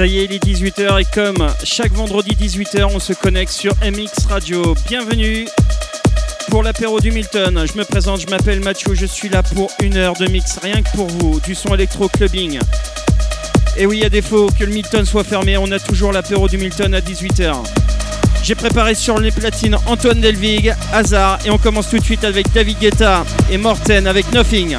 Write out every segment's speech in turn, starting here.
Ça y est, il est 18h et comme chaque vendredi 18h, on se connecte sur MX Radio. Bienvenue pour l'apéro du Milton. Je me présente, je m'appelle Mathieu, je suis là pour une heure de mix, rien que pour vous, du son électro-clubbing. Et oui, à défaut que le Milton soit fermé, on a toujours l'apéro du Milton à 18h. J'ai préparé sur les platines Antoine Delvig, Hazard, et on commence tout de suite avec David Guetta et Morten avec Nothing.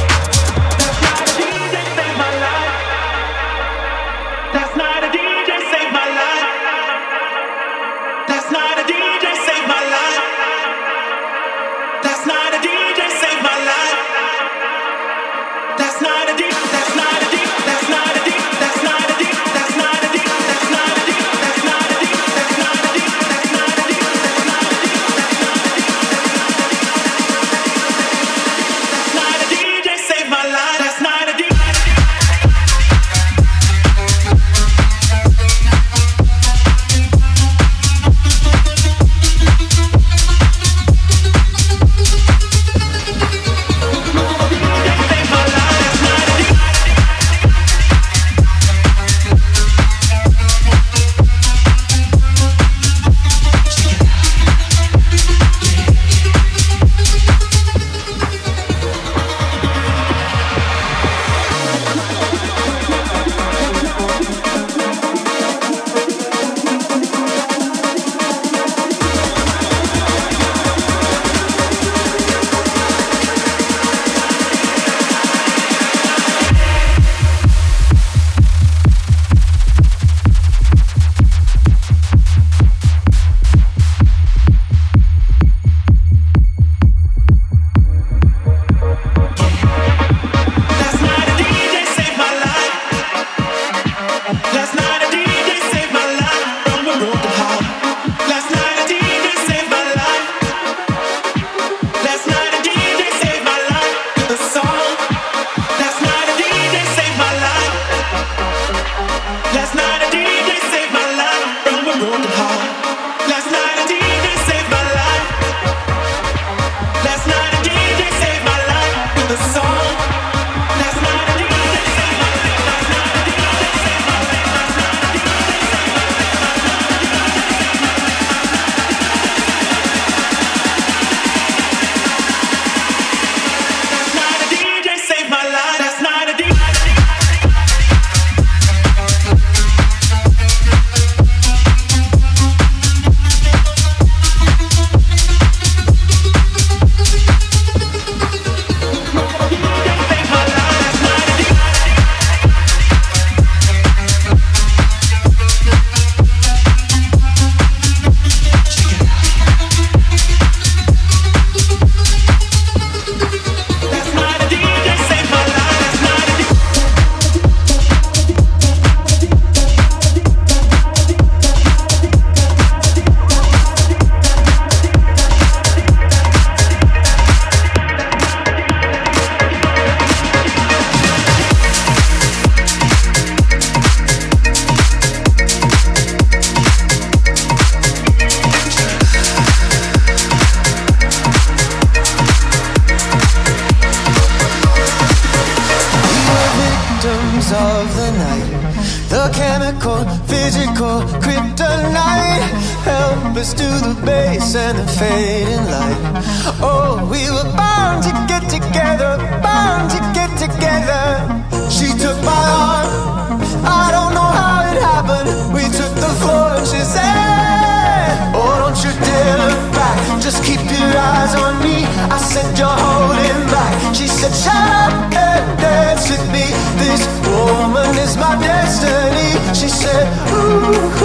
said, Shut up and dance with me. This woman is my destiny. She said, Ooh.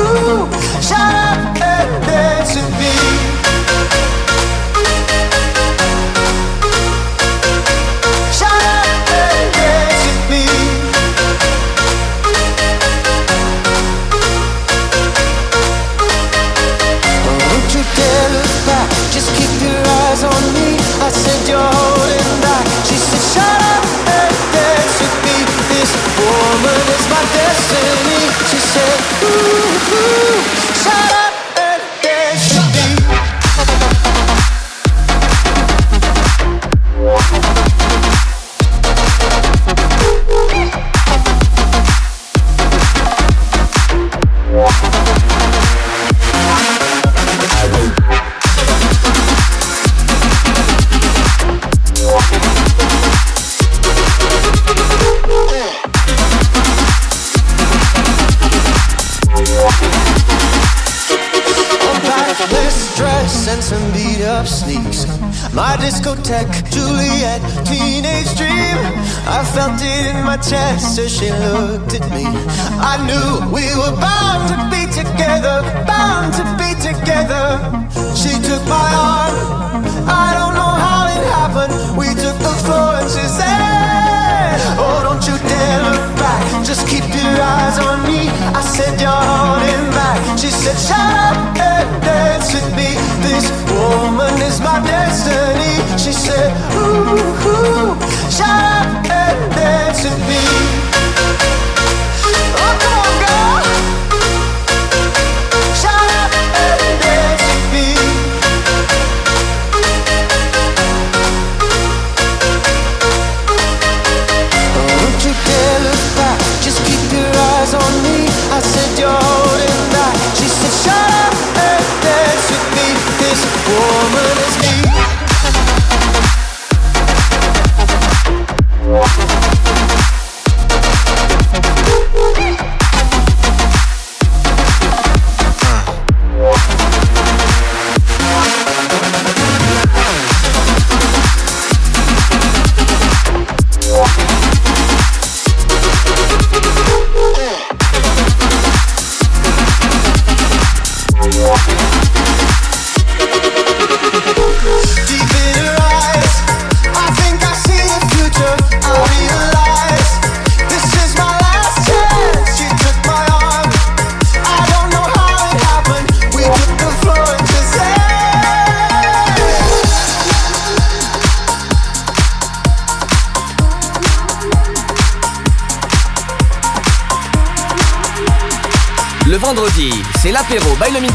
Chest as she looked at me. I knew we were bound to be together, bound to be together. She took my arm. I don't know how it happened. We took the floor and she said, Oh, don't you dare look back. Just keep your eyes on me. I said, You're holding back. She said, Shut up and dance with me. This woman is my destiny. She said, Ooh, ooh shut up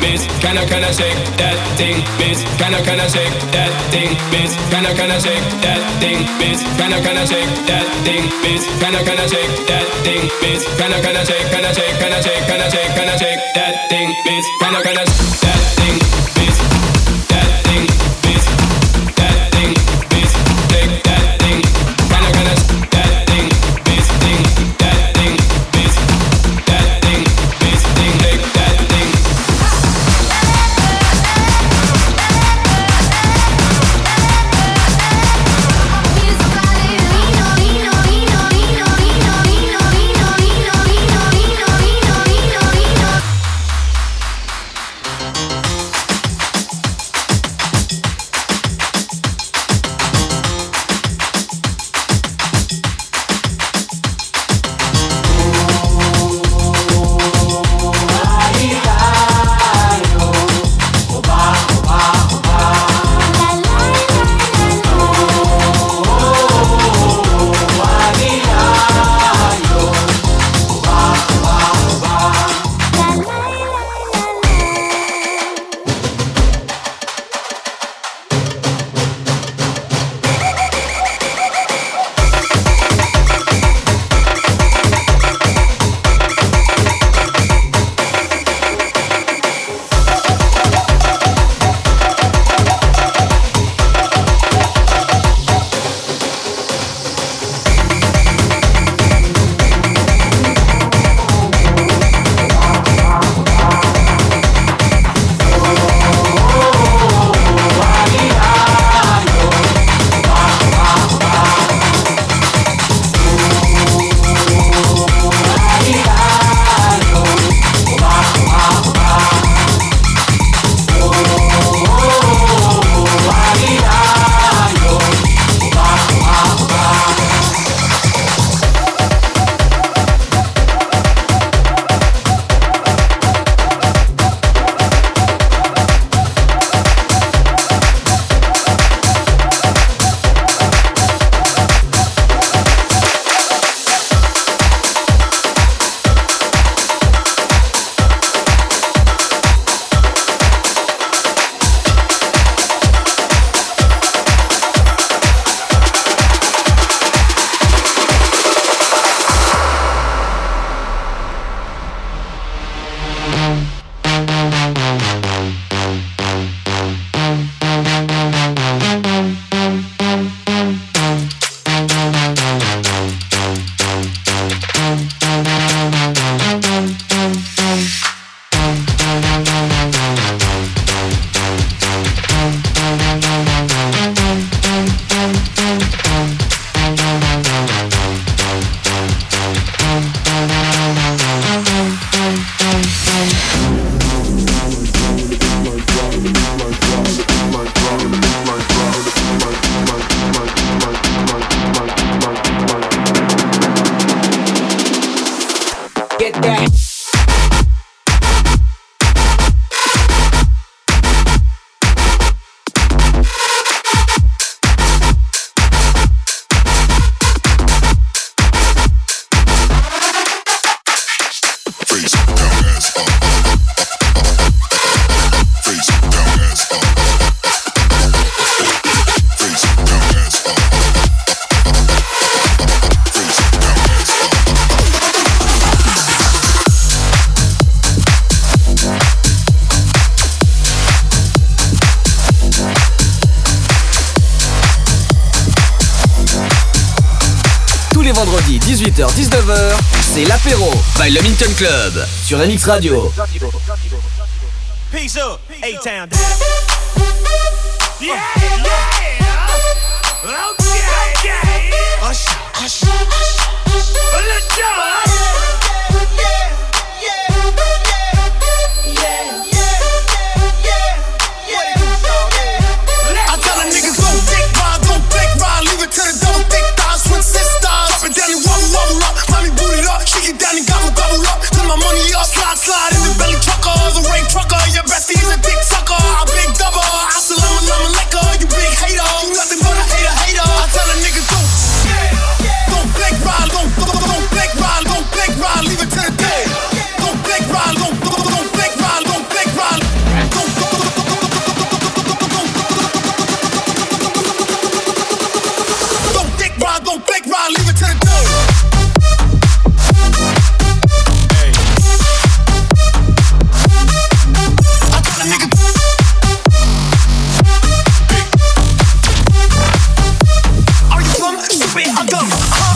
miss? Can I can I shake that thing, miss? Can I can I shake that thing, miss? Can I can I shake that thing, miss? Can I can I shake that thing, miss? Can I can I shake that thing, miss? Can I can I shake can I shake can I shake can I shake can I shake that thing, miss? Can I can I shake that thing? By le Minton Club sur MX Radio. Peace up, A-Town. Yeah, yeah. go.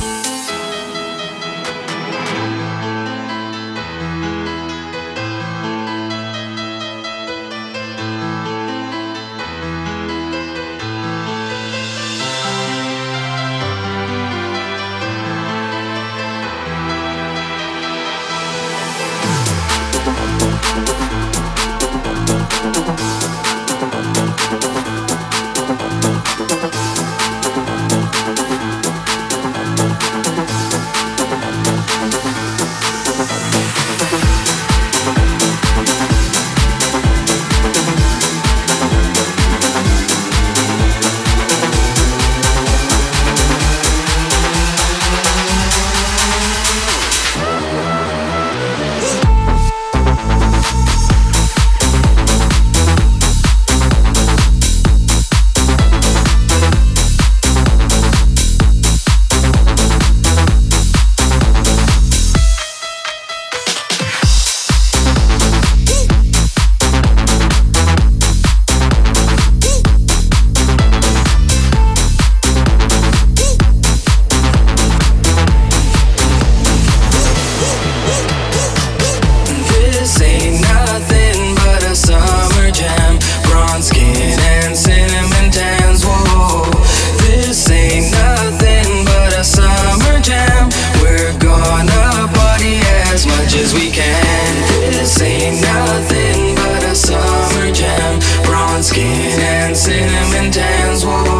weekend. This ain't nothing but a summer jam. Bronze skin and cinnamon tans. Whoa.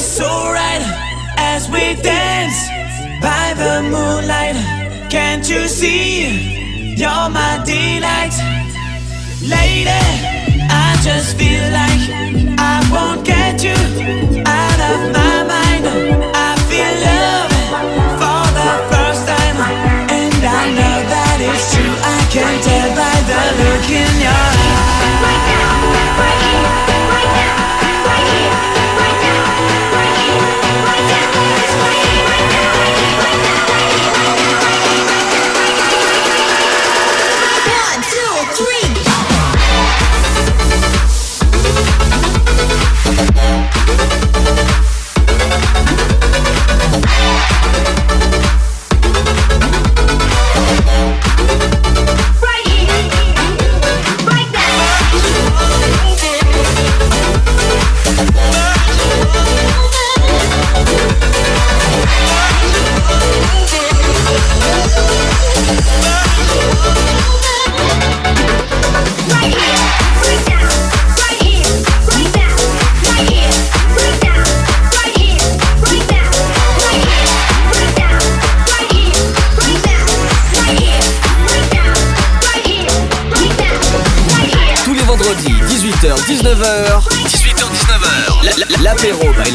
So right as we dance by the moonlight. Can't you see? You're my delight. Lady, I just feel like I won't get you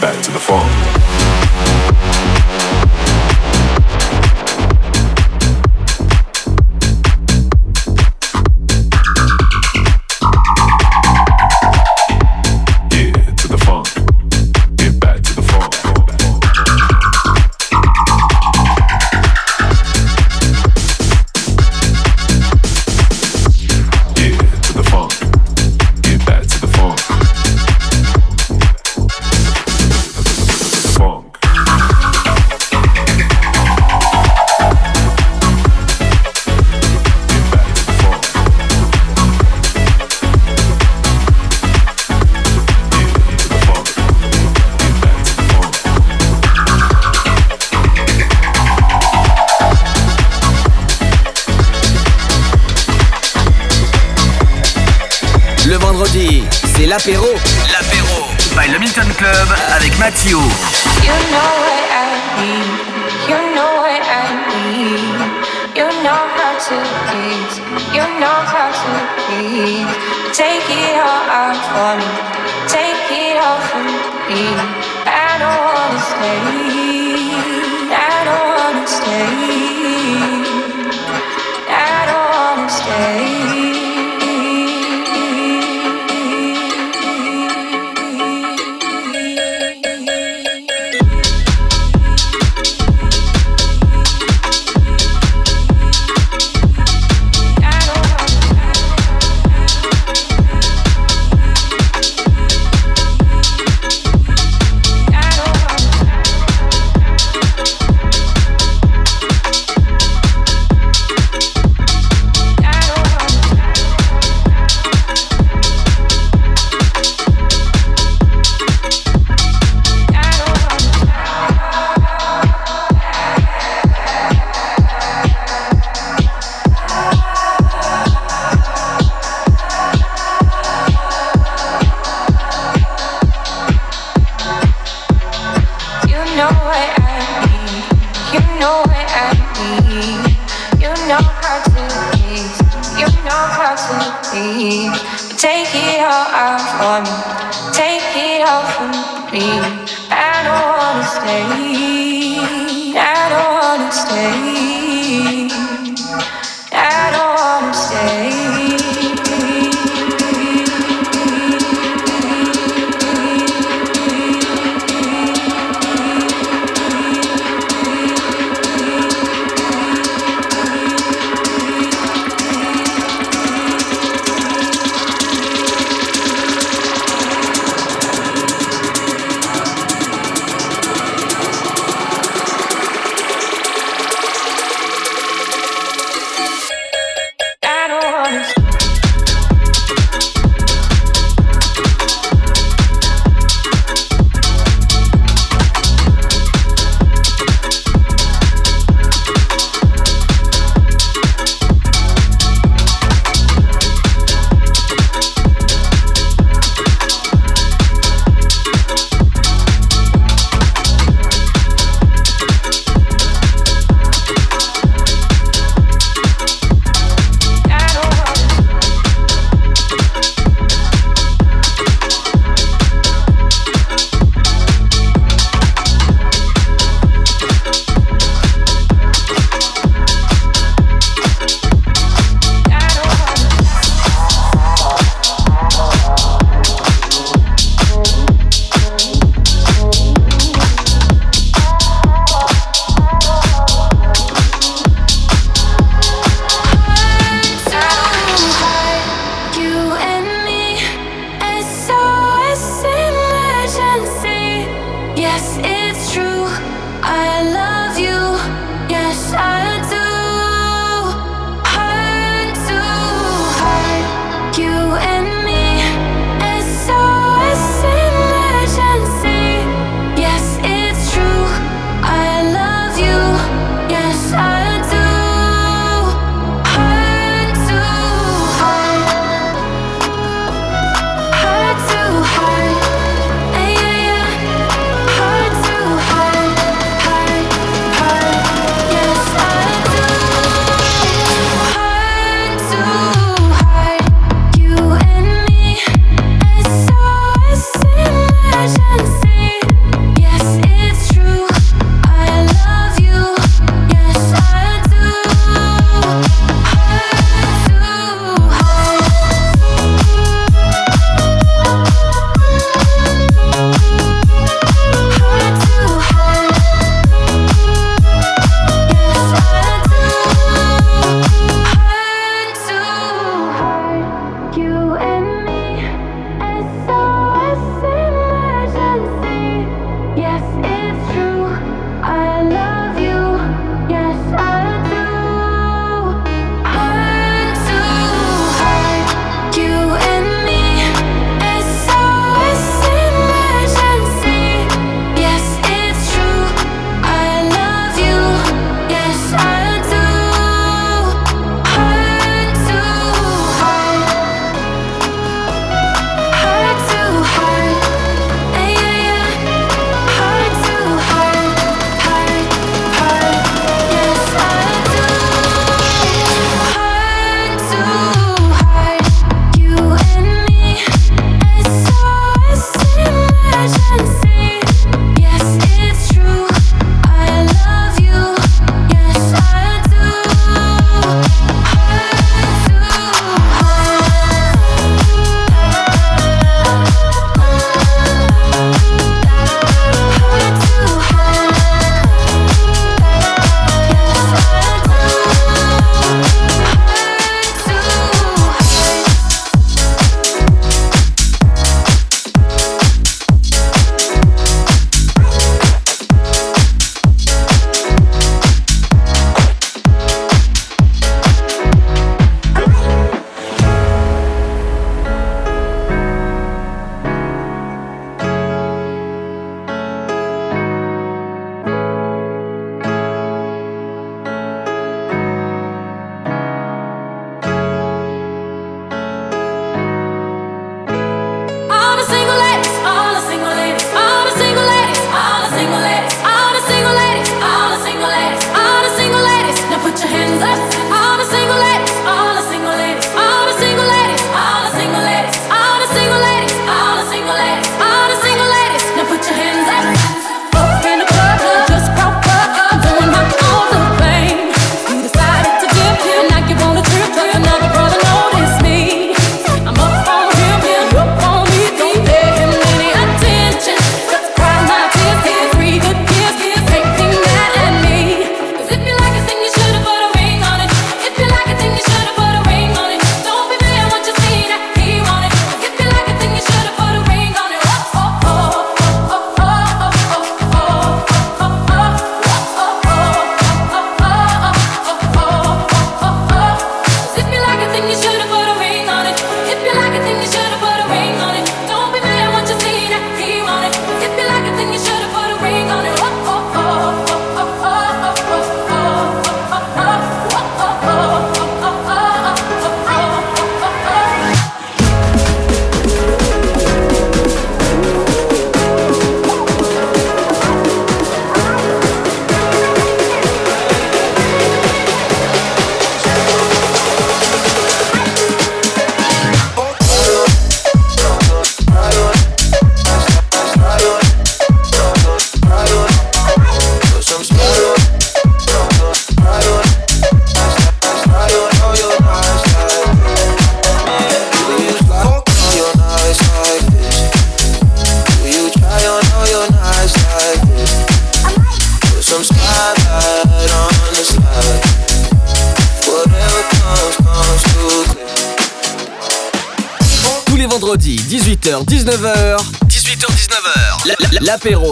back to the farm.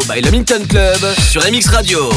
By le Minton Club sur MX Radio.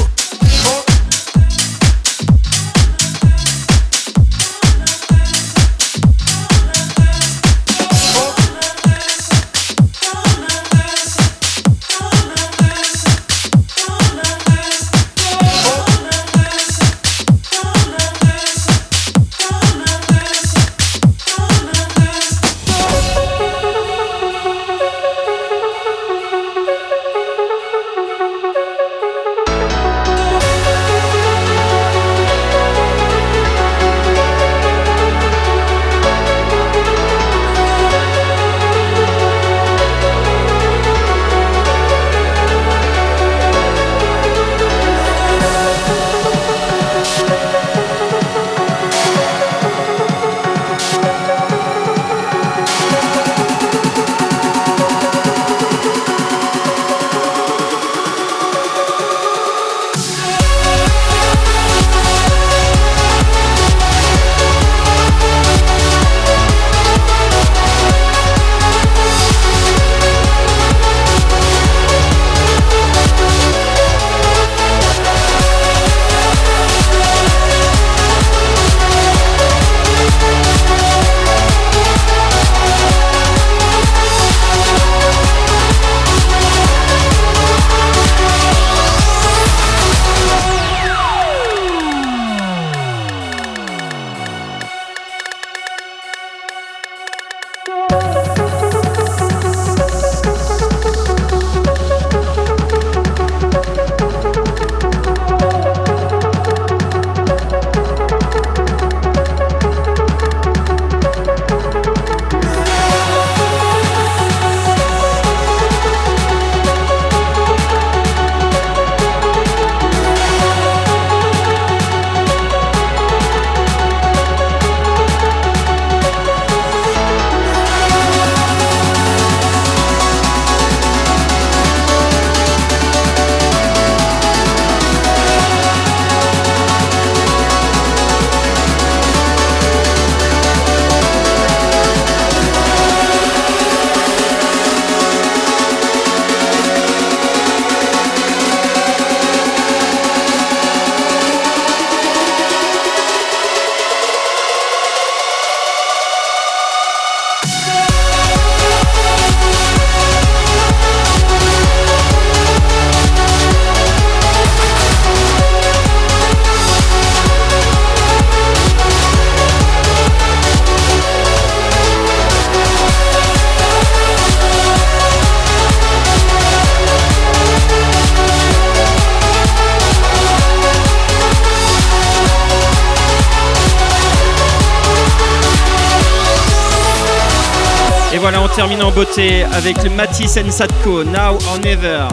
Beauté avec le Matisse Sadko, Now or Never.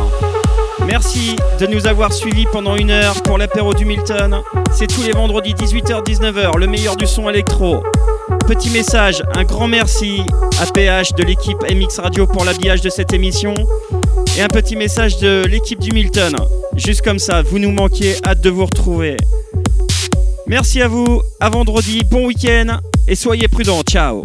Merci de nous avoir suivis pendant une heure pour l'apéro du Milton. C'est tous les vendredis 18h-19h, le meilleur du son électro. Petit message, un grand merci à PH de l'équipe MX Radio pour l'habillage de cette émission. Et un petit message de l'équipe du Milton. Juste comme ça, vous nous manquiez, hâte de vous retrouver. Merci à vous, à vendredi, bon week-end et soyez prudents, ciao